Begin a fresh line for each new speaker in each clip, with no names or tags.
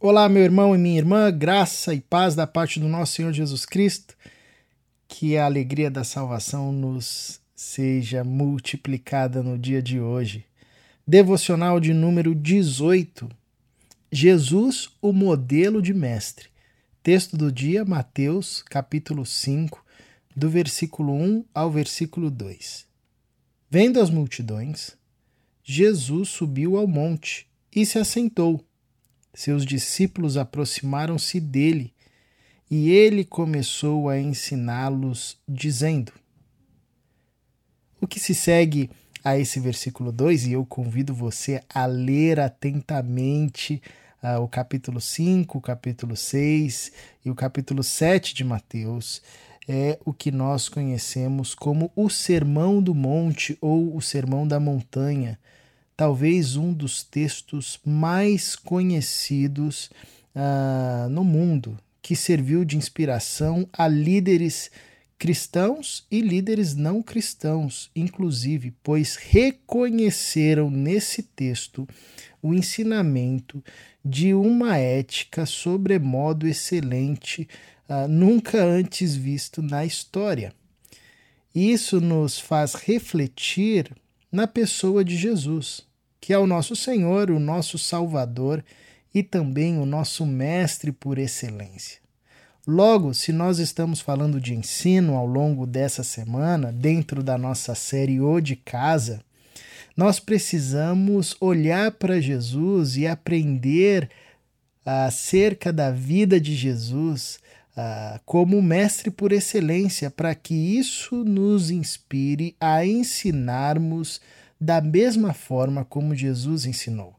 Olá, meu irmão e minha irmã, graça e paz da parte do nosso Senhor Jesus Cristo, que a alegria da salvação nos seja multiplicada no dia de hoje. Devocional de número 18. Jesus, o modelo de mestre. Texto do dia, Mateus, capítulo 5, do versículo 1 ao versículo 2. Vendo as multidões, Jesus subiu ao monte e se assentou seus discípulos aproximaram-se dele e ele começou a ensiná-los, dizendo: O que se segue a esse versículo 2, e eu convido você a ler atentamente uh, o capítulo 5, o capítulo 6 e o capítulo 7 de Mateus, é o que nós conhecemos como o Sermão do Monte ou o Sermão da Montanha talvez um dos textos mais conhecidos uh, no mundo, que serviu de inspiração a líderes cristãos e líderes não cristãos, inclusive, pois reconheceram nesse texto o ensinamento de uma ética sobremodo excelente, uh, nunca antes visto na história. Isso nos faz refletir na pessoa de Jesus, que é o nosso Senhor, o nosso Salvador e também o nosso Mestre por excelência. Logo, se nós estamos falando de ensino ao longo dessa semana, dentro da nossa série O de Casa, nós precisamos olhar para Jesus e aprender acerca da vida de Jesus uh, como mestre por excelência, para que isso nos inspire a ensinarmos da mesma forma como Jesus ensinou.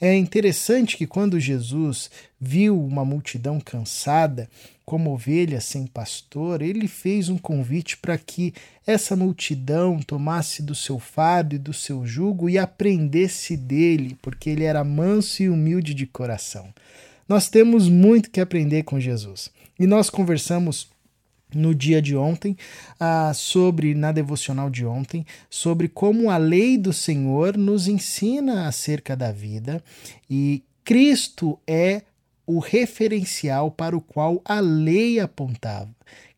É interessante que quando Jesus viu uma multidão cansada, como ovelhas sem pastor, ele fez um convite para que essa multidão tomasse do seu fardo e do seu jugo e aprendesse dele, porque ele era manso e humilde de coração. Nós temos muito que aprender com Jesus. E nós conversamos no dia de ontem, ah, sobre, na devocional de ontem, sobre como a lei do Senhor nos ensina acerca da vida e Cristo é o referencial para o qual a lei apontava.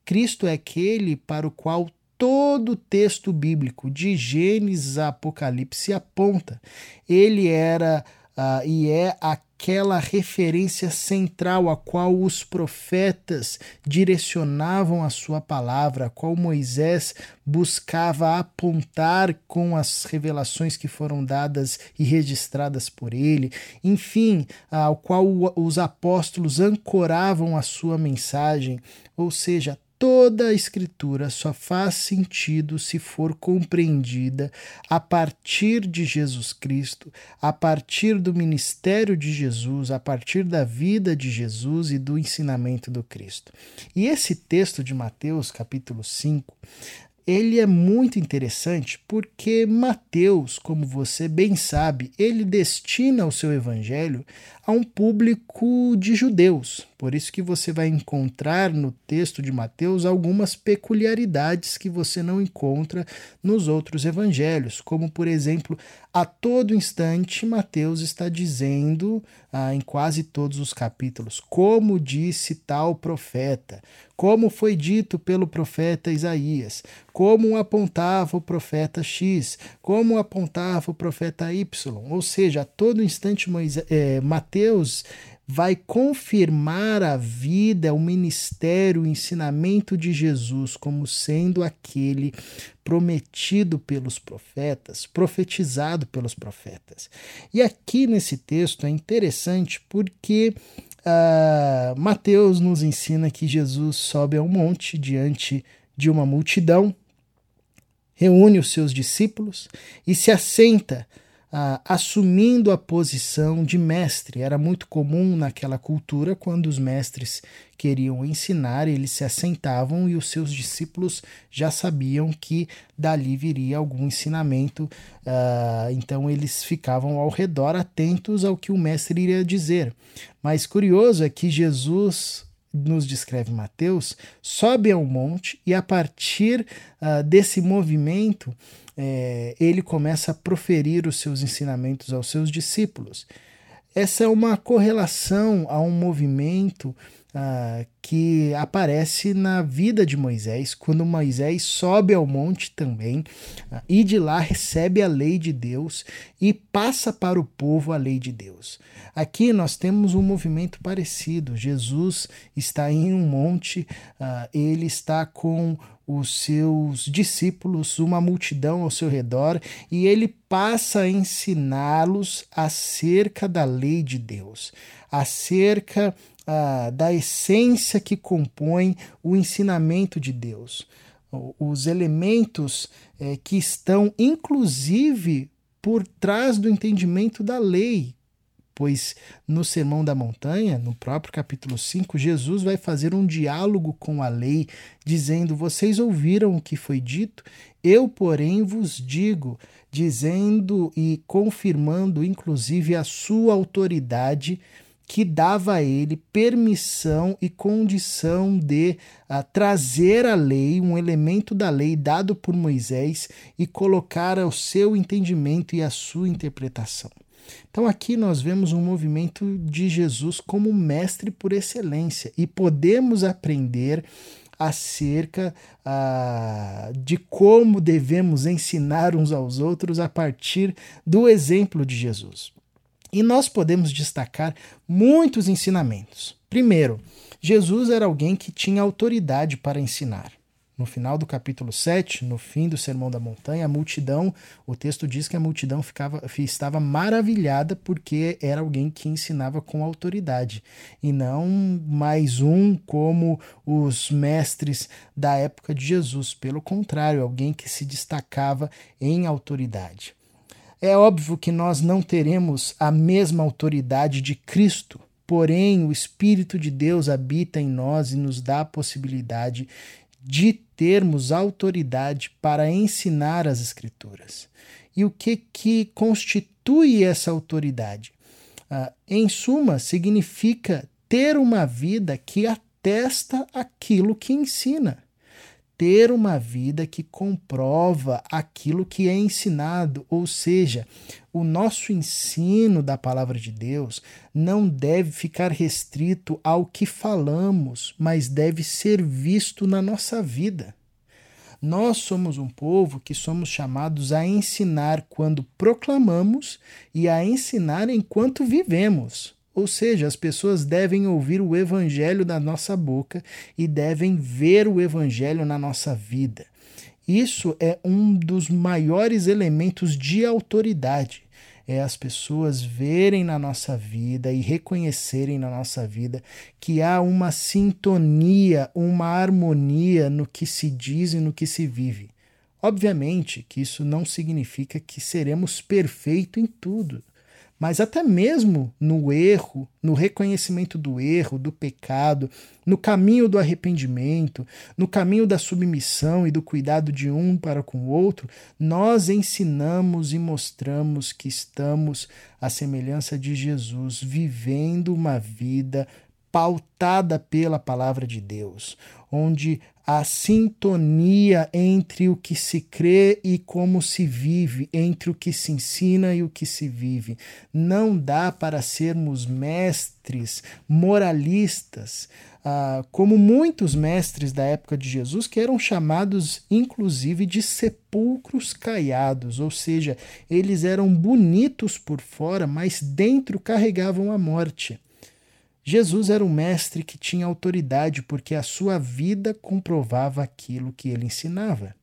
Cristo é aquele para o qual todo o texto bíblico, de Gênesis a Apocalipse, aponta. Ele era uh, e é aquela referência central a qual os profetas direcionavam a sua palavra, a qual Moisés buscava apontar com as revelações que foram dadas e registradas por ele, enfim, ao qual os apóstolos ancoravam a sua mensagem, ou seja, toda a Escritura só faz sentido se for compreendida a partir de Jesus Cristo, a partir do ministério de Jesus, a partir da vida de Jesus e do ensinamento do Cristo. E esse texto de Mateus, capítulo 5, ele é muito interessante porque Mateus, como você bem sabe, ele destina o seu evangelho a um público de judeus. Por isso que você vai encontrar no texto de Mateus algumas peculiaridades que você não encontra nos outros evangelhos, como por exemplo, a todo instante Mateus está dizendo ah, em quase todos os capítulos como disse tal profeta, como foi dito pelo profeta Isaías, como apontava o profeta X, como apontava o profeta Y, ou seja, a todo instante Moisés, é, Mateus vai confirmar a vida, o ministério, o ensinamento de Jesus como sendo aquele prometido pelos profetas, profetizado pelos profetas. E aqui nesse texto é interessante porque uh, Mateus nos ensina que Jesus sobe ao monte diante de uma multidão, reúne os seus discípulos e se assenta ah, assumindo a posição de mestre. Era muito comum naquela cultura quando os mestres queriam ensinar, eles se assentavam e os seus discípulos já sabiam que dali viria algum ensinamento, ah, então eles ficavam ao redor atentos ao que o mestre iria dizer. Mas curioso é que Jesus nos descreve Mateus, sobe ao monte e a partir uh, desse movimento é, ele começa a proferir os seus ensinamentos aos seus discípulos. essa é uma correlação a um movimento uh, que aparece na vida de Moisés, quando Moisés sobe ao monte também uh, e de lá recebe a lei de Deus e passa para o povo a lei de Deus. Aqui nós temos um movimento parecido. Jesus está em um monte, uh, ele está com os seus discípulos, uma multidão ao seu redor, e ele passa a ensiná-los acerca da lei de Deus, acerca ah, da essência que compõe o ensinamento de Deus, os elementos eh, que estão, inclusive, por trás do entendimento da lei. Pois no Sermão da Montanha, no próprio capítulo 5, Jesus vai fazer um diálogo com a lei, dizendo: Vocês ouviram o que foi dito, eu, porém, vos digo, dizendo e confirmando, inclusive, a sua autoridade que dava a ele permissão e condição de uh, trazer a lei, um elemento da lei dado por Moisés, e colocar o seu entendimento e a sua interpretação. Então aqui nós vemos um movimento de Jesus como mestre por excelência e podemos aprender acerca uh, de como devemos ensinar uns aos outros a partir do exemplo de Jesus. E nós podemos destacar muitos ensinamentos. Primeiro, Jesus era alguém que tinha autoridade para ensinar. No final do capítulo 7, no fim do Sermão da Montanha, a multidão, o texto diz que a multidão ficava, estava maravilhada porque era alguém que ensinava com autoridade e não mais um como os mestres da época de Jesus. Pelo contrário, alguém que se destacava em autoridade. É óbvio que nós não teremos a mesma autoridade de Cristo, porém o Espírito de Deus habita em nós e nos dá a possibilidade de termos autoridade para ensinar as Escrituras. E o que, que constitui essa autoridade? Ah, em suma, significa ter uma vida que atesta aquilo que ensina ter uma vida que comprova aquilo que é ensinado, ou seja, o nosso ensino da palavra de Deus não deve ficar restrito ao que falamos, mas deve ser visto na nossa vida. Nós somos um povo que somos chamados a ensinar quando proclamamos e a ensinar enquanto vivemos. Ou seja, as pessoas devem ouvir o evangelho da nossa boca e devem ver o evangelho na nossa vida. Isso é um dos maiores elementos de autoridade. É as pessoas verem na nossa vida e reconhecerem na nossa vida que há uma sintonia, uma harmonia no que se diz e no que se vive. Obviamente que isso não significa que seremos perfeitos em tudo mas até mesmo no erro, no reconhecimento do erro, do pecado, no caminho do arrependimento, no caminho da submissão e do cuidado de um para com o outro, nós ensinamos e mostramos que estamos à semelhança de Jesus, vivendo uma vida pautada pela palavra de Deus, onde a sintonia entre o que se crê e como se vive, entre o que se ensina e o que se vive. Não dá para sermos mestres moralistas, ah, como muitos mestres da época de Jesus, que eram chamados inclusive de sepulcros caiados, ou seja, eles eram bonitos por fora, mas dentro carregavam a morte. Jesus era um mestre que tinha autoridade porque a sua vida comprovava aquilo que ele ensinava.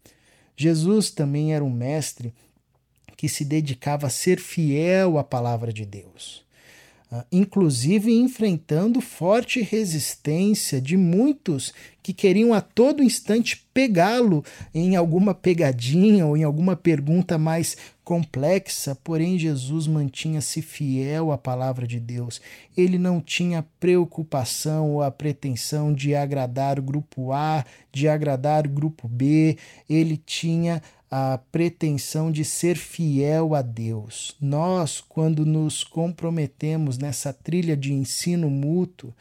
Jesus também era um mestre que se dedicava a ser fiel à palavra de Deus, inclusive enfrentando forte resistência de muitos que queriam a todo instante pegá-lo em alguma pegadinha ou em alguma pergunta mais complexa, porém Jesus mantinha-se fiel à palavra de Deus. Ele não tinha preocupação ou a pretensão de agradar o grupo A, de agradar o grupo B, ele tinha a pretensão de ser fiel a Deus. Nós, quando nos comprometemos nessa trilha de ensino mútuo,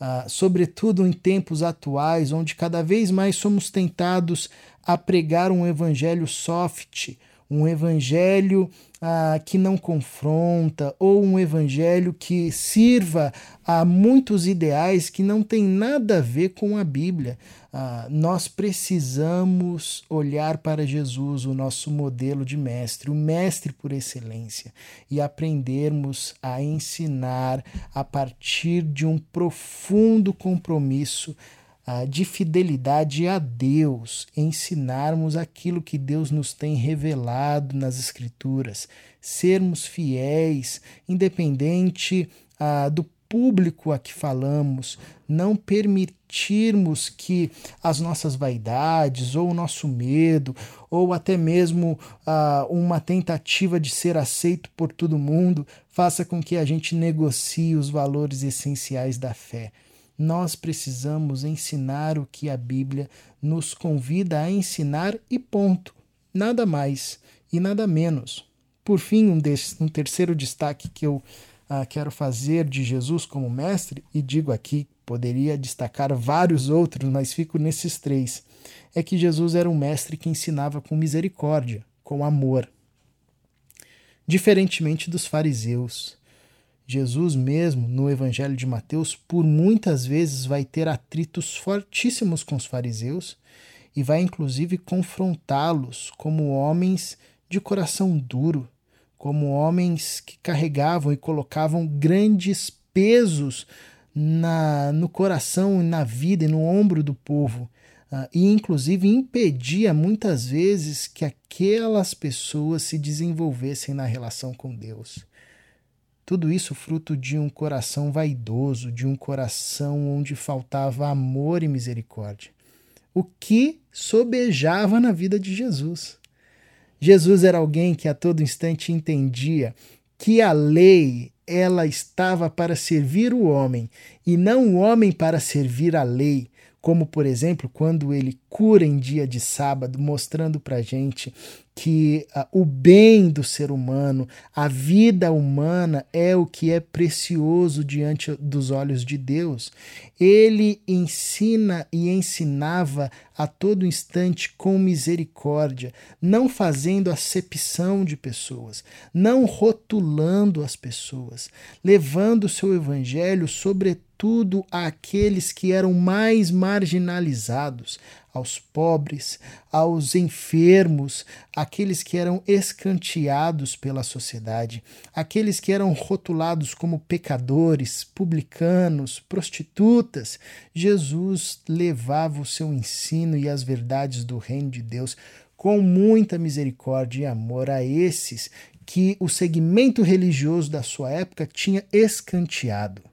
Uh, sobretudo em tempos atuais, onde cada vez mais somos tentados a pregar um evangelho soft, um evangelho ah, que não confronta, ou um evangelho que sirva a muitos ideais que não tem nada a ver com a Bíblia. Ah, nós precisamos olhar para Jesus, o nosso modelo de mestre, o mestre por excelência, e aprendermos a ensinar a partir de um profundo compromisso de fidelidade a Deus, ensinarmos aquilo que Deus nos tem revelado nas Escrituras, sermos fiéis, independente ah, do público a que falamos, não permitirmos que as nossas vaidades, ou o nosso medo, ou até mesmo ah, uma tentativa de ser aceito por todo mundo, faça com que a gente negocie os valores essenciais da fé. Nós precisamos ensinar o que a Bíblia nos convida a ensinar e ponto. Nada mais e nada menos. Por fim, um, um terceiro destaque que eu uh, quero fazer de Jesus como mestre, e digo aqui, poderia destacar vários outros, mas fico nesses três, é que Jesus era um mestre que ensinava com misericórdia, com amor. Diferentemente dos fariseus, Jesus mesmo, no Evangelho de Mateus, por muitas vezes vai ter atritos fortíssimos com os fariseus e vai inclusive confrontá-los como homens de coração duro, como homens que carregavam e colocavam grandes pesos na, no coração e na vida e no ombro do povo. Uh, e inclusive impedia muitas vezes que aquelas pessoas se desenvolvessem na relação com Deus. Tudo isso fruto de um coração vaidoso, de um coração onde faltava amor e misericórdia. O que sobejava na vida de Jesus. Jesus era alguém que a todo instante entendia que a lei ela estava para servir o homem e não o homem para servir a lei como por exemplo quando ele cura em dia de sábado, mostrando para gente que uh, o bem do ser humano, a vida humana é o que é precioso diante dos olhos de Deus. Ele ensina e ensinava a todo instante com misericórdia, não fazendo acepção de pessoas, não rotulando as pessoas, levando o seu evangelho sobretudo àqueles que eram mais marginalizados, aos pobres, aos enfermos, aqueles que eram escanteados pela sociedade, aqueles que eram rotulados como pecadores, publicanos, prostitutas. Jesus levava o seu ensino e as verdades do reino de Deus com muita misericórdia e amor a esses que o segmento religioso da sua época tinha escanteado.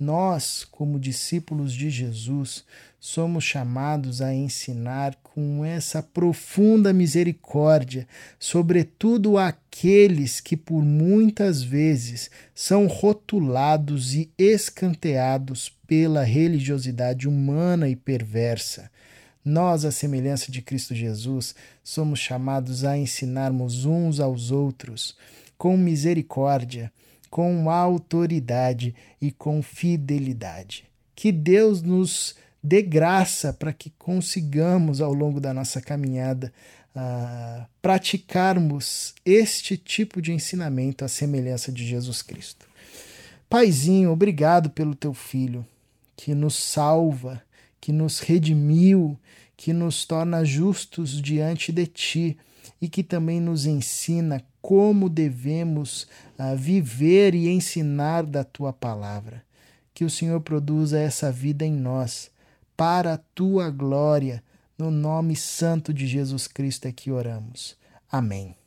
Nós, como discípulos de Jesus, somos chamados a ensinar com essa profunda misericórdia, sobretudo aqueles que por muitas vezes são rotulados e escanteados pela religiosidade humana e perversa. Nós, à semelhança de Cristo Jesus, somos chamados a ensinarmos uns aos outros com misericórdia com autoridade e com fidelidade. Que Deus nos dê graça para que consigamos, ao longo da nossa caminhada, uh, praticarmos este tipo de ensinamento à semelhança de Jesus Cristo. Paizinho, obrigado pelo teu filho, que nos salva, que nos redimiu, que nos torna justos diante de ti e que também nos ensina como devemos uh, viver e ensinar da tua palavra. Que o Senhor produza essa vida em nós, para a tua glória, no nome santo de Jesus Cristo é que oramos. Amém.